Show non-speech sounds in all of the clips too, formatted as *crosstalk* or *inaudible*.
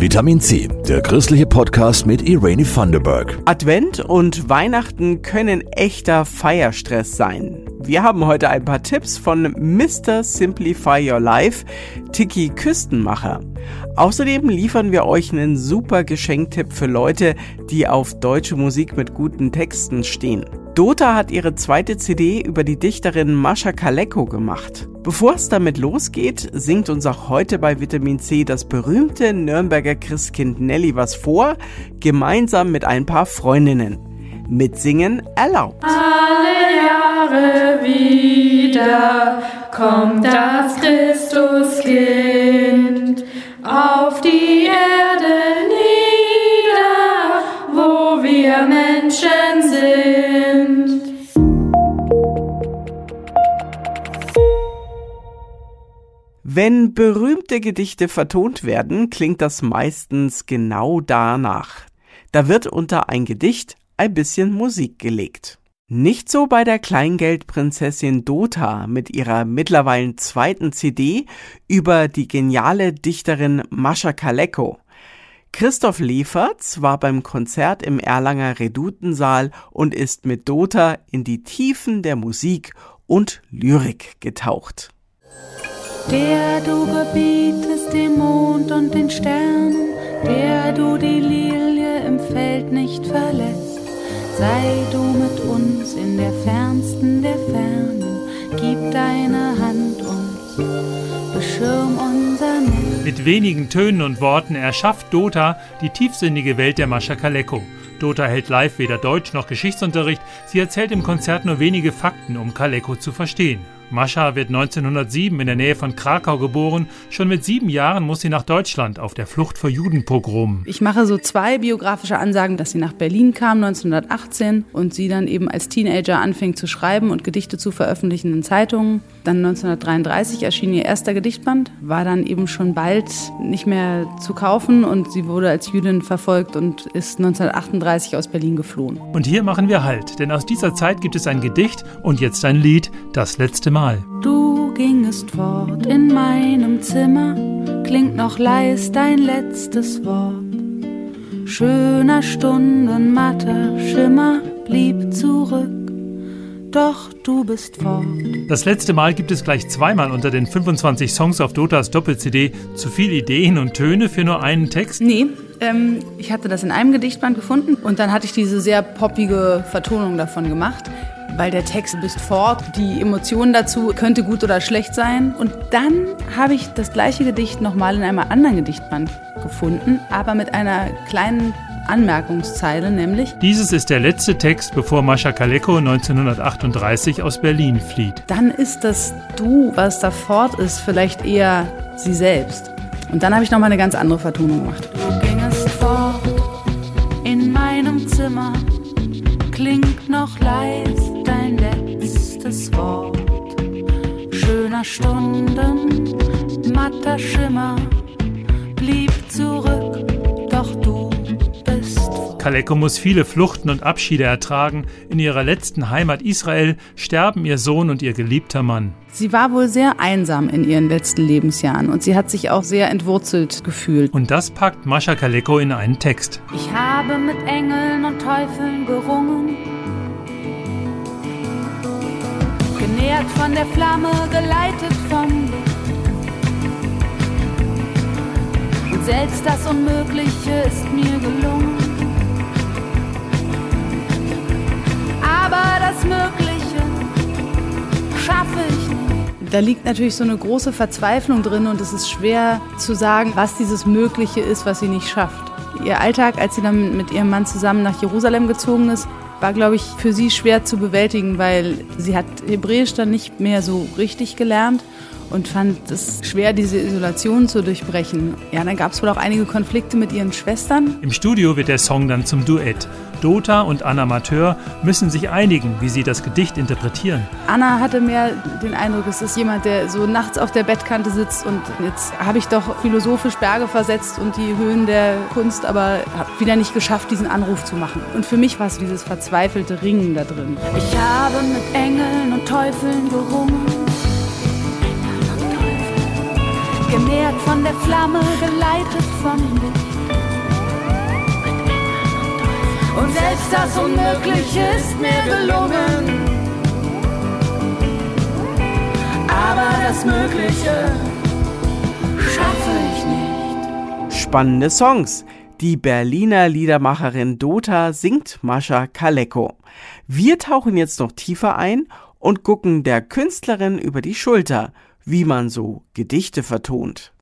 Vitamin C, der christliche Podcast mit Irene Thunderberg. Advent und Weihnachten können echter Feierstress sein. Wir haben heute ein paar Tipps von Mr. Simplify Your Life, Tiki Küstenmacher. Außerdem liefern wir euch einen super Geschenktipp für Leute, die auf deutsche Musik mit guten Texten stehen. Dota hat ihre zweite CD über die Dichterin Mascha Kaleko gemacht. Bevor es damit losgeht, singt uns auch heute bei Vitamin C das berühmte Nürnberger Christkind Nelly was vor, gemeinsam mit ein paar Freundinnen. Mitsingen erlaubt. Alle Jahre wieder kommt das Christuskind auf die Erde nieder, wo wir Menschen sind. Wenn berühmte Gedichte vertont werden, klingt das meistens genau danach. Da wird unter ein Gedicht ein bisschen Musik gelegt. Nicht so bei der Kleingeldprinzessin Dota mit ihrer mittlerweile zweiten CD über die geniale Dichterin Mascha Kaleko. Christoph Leferz war beim Konzert im Erlanger Redutensaal und ist mit Dota in die Tiefen der Musik und Lyrik getaucht. Der du gebietest dem Mond und den Sternen, der du die Lilie im Feld nicht verlässt Sei du mit uns in der fernsten der Fernen, gib deine Hand uns, beschirm unser Netz. Mit wenigen Tönen und Worten erschafft Dota die tiefsinnige Welt der Mascha Kaleko. Dota hält live weder Deutsch noch Geschichtsunterricht, sie erzählt im Konzert nur wenige Fakten, um Kaleko zu verstehen. Mascha wird 1907 in der Nähe von Krakau geboren. Schon mit sieben Jahren muss sie nach Deutschland auf der Flucht vor Judenpogromen. Ich mache so zwei biografische Ansagen, dass sie nach Berlin kam 1918 und sie dann eben als Teenager anfing zu schreiben und Gedichte zu veröffentlichen in Zeitungen. Dann 1933 erschien ihr erster Gedichtband, war dann eben schon bald nicht mehr zu kaufen und sie wurde als Jüdin verfolgt und ist 1938 aus Berlin geflohen. Und hier machen wir Halt, denn aus dieser Zeit gibt es ein Gedicht und jetzt ein Lied, das letzte Mal. Mal. Du gingest fort in meinem Zimmer, klingt noch leis dein letztes Wort. Schöner Stunden matter Schimmer blieb zurück, doch du bist fort. Das letzte Mal gibt es gleich zweimal unter den 25 Songs auf Dotas Doppel-CD. Zu viel Ideen und Töne für nur einen Text? Nee, ähm, ich hatte das in einem Gedichtband gefunden und dann hatte ich diese sehr poppige Vertonung davon gemacht weil der Text bist fort, die Emotion dazu könnte gut oder schlecht sein. Und dann habe ich das gleiche Gedicht nochmal in einem anderen Gedichtband gefunden, aber mit einer kleinen Anmerkungszeile, nämlich Dieses ist der letzte Text, bevor Mascha Kaleko 1938 aus Berlin flieht. Dann ist das Du, was da fort ist, vielleicht eher sie selbst. Und dann habe ich nochmal eine ganz andere Vertonung gemacht. Du gingest fort in meinem Zimmer, klingt noch leis dein letztes Wort. Schöner Stunden, matter Schimmer, blieb zurück, doch du bist. Kaleko muss viele Fluchten und Abschiede ertragen. In ihrer letzten Heimat Israel sterben ihr Sohn und ihr geliebter Mann. Sie war wohl sehr einsam in ihren letzten Lebensjahren und sie hat sich auch sehr entwurzelt gefühlt. Und das packt Mascha Kaleko in einen Text. Ich habe mit Engeln und Teufeln gerungen genährt von der Flamme, geleitet vom Licht. Und selbst das Unmögliche ist mir gelungen. Aber das Mögliche schaffe ich nicht. Da liegt natürlich so eine große Verzweiflung drin und es ist schwer zu sagen, was dieses Mögliche ist, was sie nicht schafft. Ihr Alltag, als sie dann mit ihrem Mann zusammen nach Jerusalem gezogen ist, war, glaube ich, für sie schwer zu bewältigen, weil sie hat Hebräisch dann nicht mehr so richtig gelernt und fand es schwer, diese Isolation zu durchbrechen. Ja, dann gab es wohl auch einige Konflikte mit ihren Schwestern. Im Studio wird der Song dann zum Duett. Dota und Anna Mateur müssen sich einigen, wie sie das Gedicht interpretieren. Anna hatte mehr den Eindruck, es ist jemand, der so nachts auf der Bettkante sitzt und jetzt habe ich doch philosophisch Berge versetzt und die Höhen der Kunst, aber habe wieder nicht geschafft, diesen Anruf zu machen. Und für mich war es dieses verzweifelte Ringen da drin. Ich habe mit Engeln und Teufeln gerungen. genährt von der Flamme, geleitet vom Licht. Und selbst das Unmögliche ist mir gelungen. Aber das Mögliche schaffe ich nicht. Spannende Songs. Die Berliner Liedermacherin Dota singt Mascha Kaleko. Wir tauchen jetzt noch tiefer ein und gucken der Künstlerin über die Schulter, wie man so Gedichte vertont.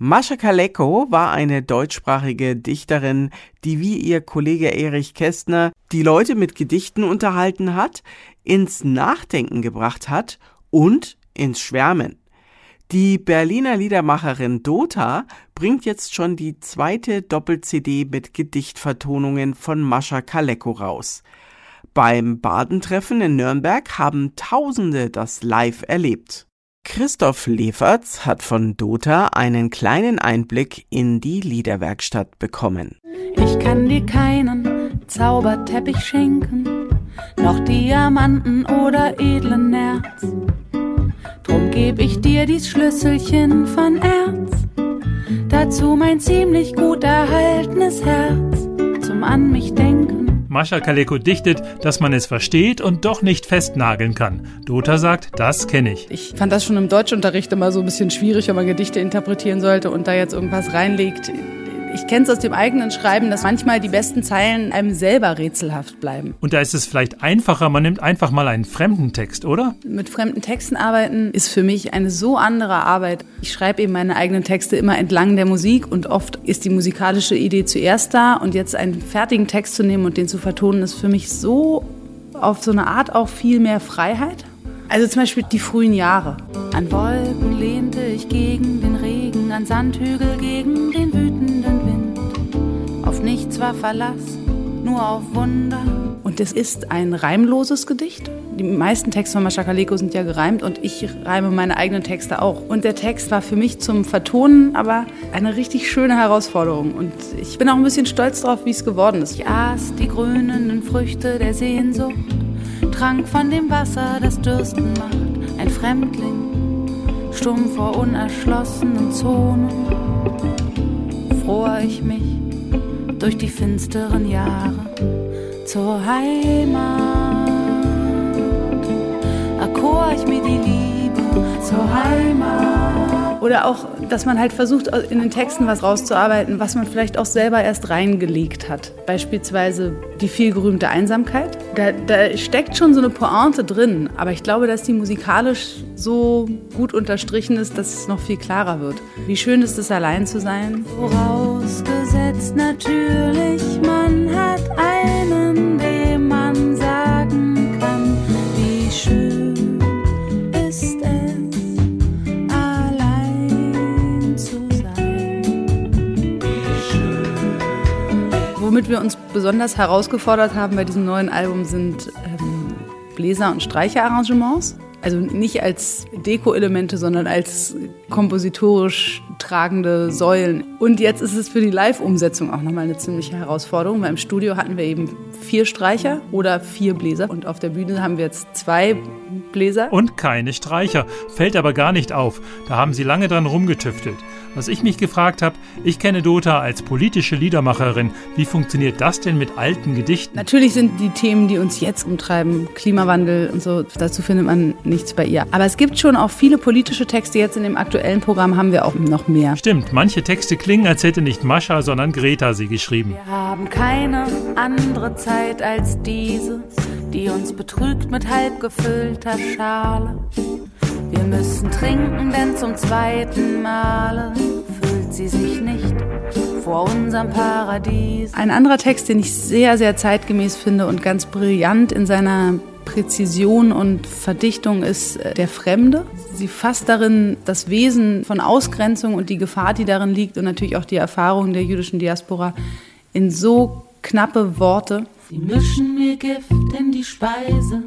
Mascha Kaleko war eine deutschsprachige Dichterin, die wie ihr Kollege Erich Kästner die Leute mit Gedichten unterhalten hat, ins Nachdenken gebracht hat und ins Schwärmen. Die Berliner Liedermacherin Dota bringt jetzt schon die zweite Doppel-CD mit Gedichtvertonungen von Mascha Kaleko raus. Beim Badentreffen in Nürnberg haben Tausende das live erlebt. Christoph Leferz hat von Dota einen kleinen Einblick in die Liederwerkstatt bekommen. Ich kann dir keinen Zauberteppich schenken, noch Diamanten oder edlen Nerz. Drum geb ich dir dies Schlüsselchen von Erz, dazu mein ziemlich gut erhaltenes Herz zum an mich denken Mascha Kaleko dichtet, dass man es versteht und doch nicht festnageln kann. Dota sagt, das kenne ich. Ich fand das schon im Deutschunterricht immer so ein bisschen schwierig, wenn man Gedichte interpretieren sollte und da jetzt irgendwas reinlegt. Ich kenne es aus dem eigenen Schreiben, dass manchmal die besten Zeilen einem selber rätselhaft bleiben. Und da ist es vielleicht einfacher, man nimmt einfach mal einen fremden Text, oder? Mit fremden Texten arbeiten ist für mich eine so andere Arbeit. Ich schreibe eben meine eigenen Texte immer entlang der Musik und oft ist die musikalische Idee zuerst da und jetzt einen fertigen Text zu nehmen und den zu vertonen, ist für mich so auf so eine Art auch viel mehr Freiheit. Also zum Beispiel die frühen Jahre. An Wolken lehnte ich gegen den Regen, an Sandhügel gegen den wütenden. Auf nichts war Verlass, nur auf Wunder. Und es ist ein reimloses Gedicht. Die meisten Texte von Mascha Kaleko sind ja gereimt und ich reime meine eigenen Texte auch. Und der Text war für mich zum Vertonen aber eine richtig schöne Herausforderung. Und ich bin auch ein bisschen stolz drauf, wie es geworden ist. Ich aß die grünenden Früchte der Sehnsucht trank von dem Wasser, das Dürsten macht. Ein Fremdling, stumm vor unerschlossenen Zonen, fror ich mich durch die finsteren Jahre zur Heimat. Erkor ich mir die Liebe zur Heimat. Oder auch, dass man halt versucht, in den Texten was rauszuarbeiten, was man vielleicht auch selber erst reingelegt hat. Beispielsweise die vielgerühmte Einsamkeit. Da, da steckt schon so eine Pointe drin, aber ich glaube, dass die musikalisch so gut unterstrichen ist, dass es noch viel klarer wird. Wie schön ist es, allein zu sein? Vorausgesetzt natürlich, man hat Womit wir uns besonders herausgefordert haben bei diesem neuen Album sind ähm, Bläser- und Streicherarrangements. Also nicht als Deko-Elemente, sondern als kompositorisch tragende Säulen. Und jetzt ist es für die Live-Umsetzung auch nochmal eine ziemliche Herausforderung, weil im Studio hatten wir eben vier Streicher oder vier Bläser und auf der Bühne haben wir jetzt zwei Bläser. Und keine Streicher. Fällt aber gar nicht auf. Da haben sie lange dran rumgetüftelt. Was ich mich gefragt habe, ich kenne Dota als politische Liedermacherin. Wie funktioniert das denn mit alten Gedichten? Natürlich sind die Themen, die uns jetzt umtreiben, Klimawandel und so, dazu findet man nichts bei ihr. Aber es gibt schon auch viele politische Texte. Jetzt in dem aktuellen Programm haben wir auch noch mehr. Stimmt, manche Texte klingen, als hätte nicht Mascha, sondern Greta sie geschrieben. Wir haben keine andere Zeit als diese, die uns betrügt mit halb gefüllter Schale. Wir müssen trinken, denn zum zweiten Male fühlt sie sich nicht vor unserem Paradies. Ein anderer Text, den ich sehr, sehr zeitgemäß finde und ganz brillant in seiner Präzision und Verdichtung ist äh, Der Fremde. Sie fasst darin das Wesen von Ausgrenzung und die Gefahr, die darin liegt und natürlich auch die Erfahrung der jüdischen Diaspora in so knappe Worte. Sie mischen mir Gift in die Speise.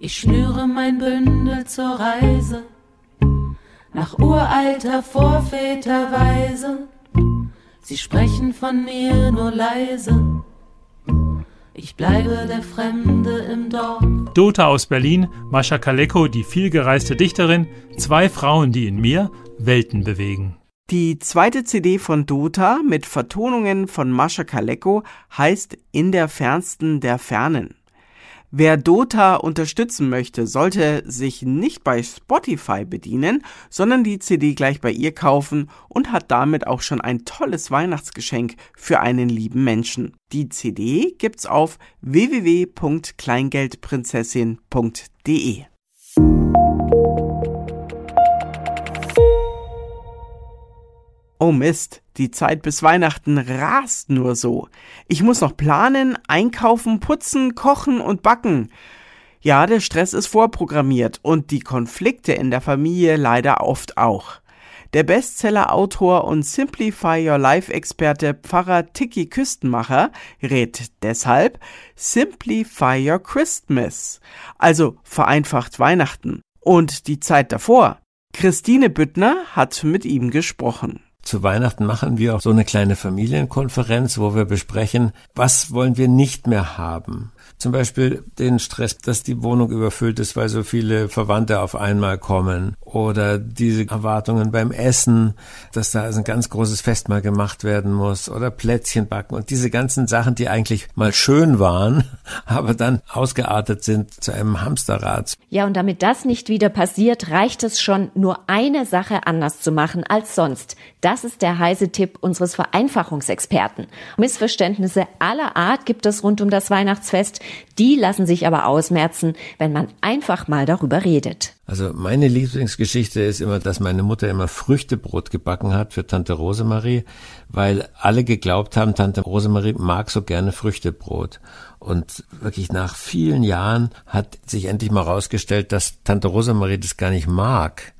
Ich schnüre mein Bündel zur Reise. Nach uralter Vorväterweise. Sie sprechen von mir nur leise. Ich bleibe der Fremde im Dorf. Dota aus Berlin, Mascha Kaleko, die vielgereiste Dichterin, zwei Frauen, die in mir Welten bewegen. Die zweite CD von Dota mit Vertonungen von Mascha Kaleko heißt In der fernsten der Fernen. Wer Dota unterstützen möchte, sollte sich nicht bei Spotify bedienen, sondern die CD gleich bei ihr kaufen und hat damit auch schon ein tolles Weihnachtsgeschenk für einen lieben Menschen. Die CD gibt's auf www.kleingeldprinzessin.de. Oh Mist, die Zeit bis Weihnachten rast nur so. Ich muss noch planen, einkaufen, putzen, kochen und backen. Ja, der Stress ist vorprogrammiert und die Konflikte in der Familie leider oft auch. Der Bestseller-Autor und Simplify Your Life-Experte Pfarrer Tiki Küstenmacher rät deshalb Simplify Your Christmas, also vereinfacht Weihnachten. Und die Zeit davor. Christine Büttner hat mit ihm gesprochen. Zu Weihnachten machen wir auch so eine kleine Familienkonferenz, wo wir besprechen, was wollen wir nicht mehr haben. Zum Beispiel den Stress, dass die Wohnung überfüllt ist, weil so viele Verwandte auf einmal kommen. Oder diese Erwartungen beim Essen, dass da also ein ganz großes Fest mal gemacht werden muss. Oder Plätzchen backen. Und diese ganzen Sachen, die eigentlich mal schön waren, *laughs* aber dann ausgeartet sind zu einem Hamsterrad. Ja, und damit das nicht wieder passiert, reicht es schon, nur eine Sache anders zu machen als sonst. Das ist der heiße Tipp unseres Vereinfachungsexperten. Missverständnisse aller Art gibt es rund um das Weihnachtsfest. Die lassen sich aber ausmerzen, wenn man einfach mal darüber redet. Also meine Lieblingsgeschichte ist immer, dass meine Mutter immer Früchtebrot gebacken hat für Tante Rosemarie, weil alle geglaubt haben, Tante Rosemarie mag so gerne Früchtebrot. Und wirklich nach vielen Jahren hat sich endlich mal rausgestellt, dass Tante Rosemarie das gar nicht mag.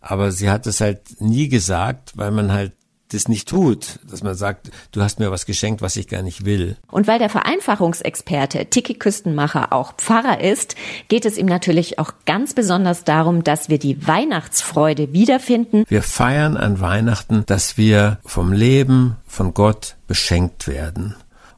Aber sie hat es halt nie gesagt, weil man halt das nicht tut, dass man sagt, du hast mir was geschenkt, was ich gar nicht will. Und weil der Vereinfachungsexperte Tiki Küstenmacher auch Pfarrer ist, geht es ihm natürlich auch ganz besonders darum, dass wir die Weihnachtsfreude wiederfinden. Wir feiern an Weihnachten, dass wir vom Leben, von Gott beschenkt werden.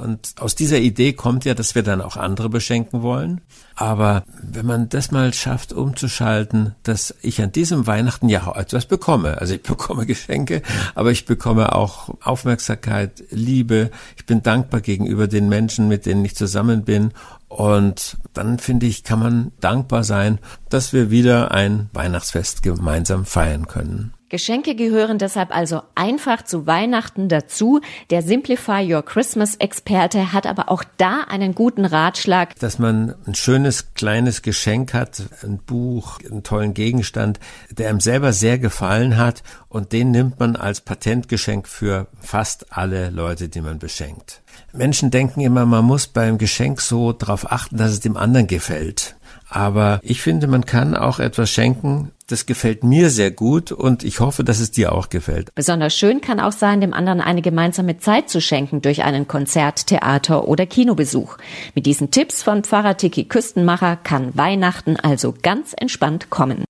Und aus dieser Idee kommt ja, dass wir dann auch andere beschenken wollen. Aber wenn man das mal schafft, umzuschalten, dass ich an diesem Weihnachten ja etwas bekomme. Also ich *laughs* bekomme Geschenke, aber ich bekomme auch Aufmerksamkeit, Liebe. Ich bin dankbar gegenüber den Menschen, mit denen ich zusammen bin. Und dann finde ich, kann man dankbar sein, dass wir wieder ein Weihnachtsfest gemeinsam feiern können. Geschenke gehören deshalb also einfach zu Weihnachten dazu. Der Simplify Your Christmas Experte hat aber auch da einen guten Ratschlag. Dass man ein schönes kleines Geschenk hat, ein Buch, einen tollen Gegenstand, der einem selber sehr gefallen hat und den nimmt man als Patentgeschenk für fast alle Leute, die man beschenkt. Menschen denken immer, man muss beim Geschenk so darauf achten, dass es dem anderen gefällt. Aber ich finde, man kann auch etwas schenken, das gefällt mir sehr gut und ich hoffe, dass es dir auch gefällt. Besonders schön kann auch sein, dem anderen eine gemeinsame Zeit zu schenken durch einen Konzert, Theater oder Kinobesuch. Mit diesen Tipps von Pfarrer Tiki Küstenmacher kann Weihnachten also ganz entspannt kommen.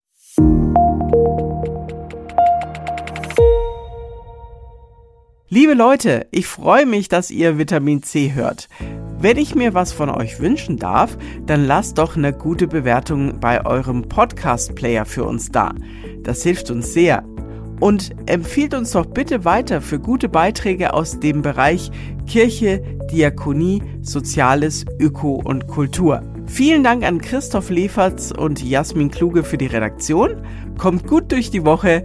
Liebe Leute, ich freue mich, dass ihr Vitamin C hört. Wenn ich mir was von euch wünschen darf, dann lasst doch eine gute Bewertung bei eurem Podcast-Player für uns da. Das hilft uns sehr. Und empfiehlt uns doch bitte weiter für gute Beiträge aus dem Bereich Kirche, Diakonie, Soziales, Öko und Kultur. Vielen Dank an Christoph Leferz und Jasmin Kluge für die Redaktion. Kommt gut durch die Woche